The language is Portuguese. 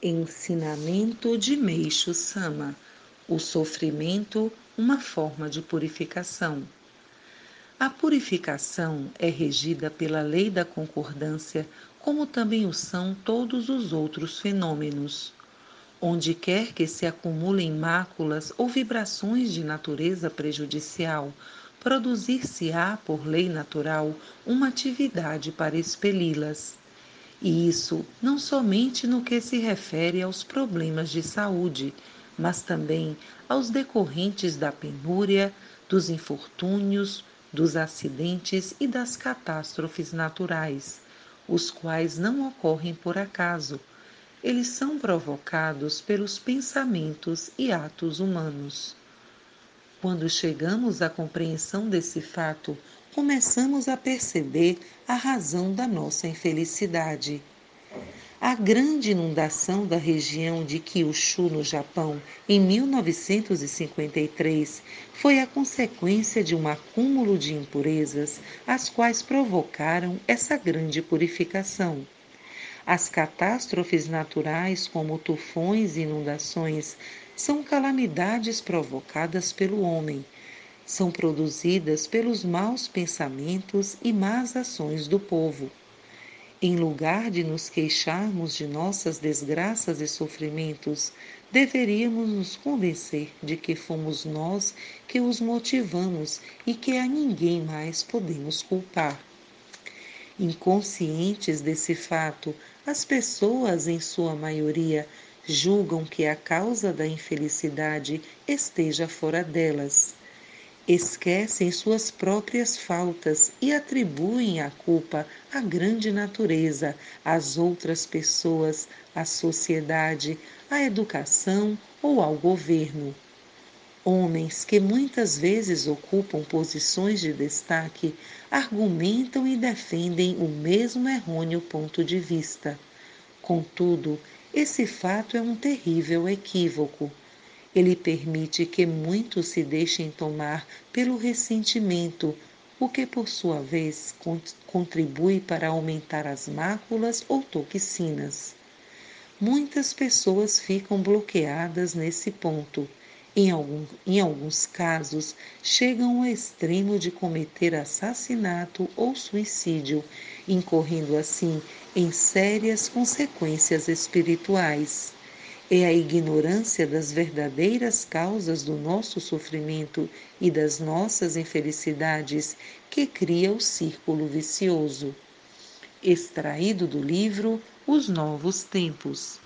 Ensinamento de Meixo Sama: O sofrimento, uma forma de purificação. A purificação é regida pela lei da concordância, como também o são todos os outros fenômenos. Onde quer que se acumulem máculas ou vibrações de natureza prejudicial, produzir-se-á por lei natural uma atividade para expeli-las e isso não somente no que se refere aos problemas de saúde, mas também aos decorrentes da penúria, dos infortúnios, dos acidentes e das catástrofes naturais, os quais não ocorrem por acaso. Eles são provocados pelos pensamentos e atos humanos. Quando chegamos à compreensão desse fato, começamos a perceber a razão da nossa infelicidade. A grande inundação da região de Kyushu, no Japão, em 1953, foi a consequência de um acúmulo de impurezas, as quais provocaram essa grande purificação. As catástrofes naturais, como tufões e inundações, são calamidades provocadas pelo homem são produzidas pelos maus pensamentos e más ações do povo. Em lugar de nos queixarmos de nossas desgraças e sofrimentos, deveríamos nos convencer de que fomos nós que os motivamos e que a ninguém mais podemos culpar. Inconscientes desse fato, as pessoas, em sua maioria, julgam que a causa da infelicidade esteja fora delas esquecem suas próprias faltas e atribuem a culpa à grande natureza, às outras pessoas, à sociedade, à educação ou ao governo. Homens que muitas vezes ocupam posições de destaque argumentam e defendem o mesmo errôneo ponto de vista. Contudo, esse fato é um terrível equívoco ele permite que muitos se deixem tomar pelo ressentimento, o que, por sua vez, contribui para aumentar as máculas ou toxinas. Muitas pessoas ficam bloqueadas nesse ponto. Em, algum, em alguns casos, chegam ao extremo de cometer assassinato ou suicídio, incorrendo assim em sérias consequências espirituais. É a ignorância das verdadeiras causas do nosso sofrimento e das nossas infelicidades que cria o círculo vicioso. Extraído do livro Os Novos Tempos.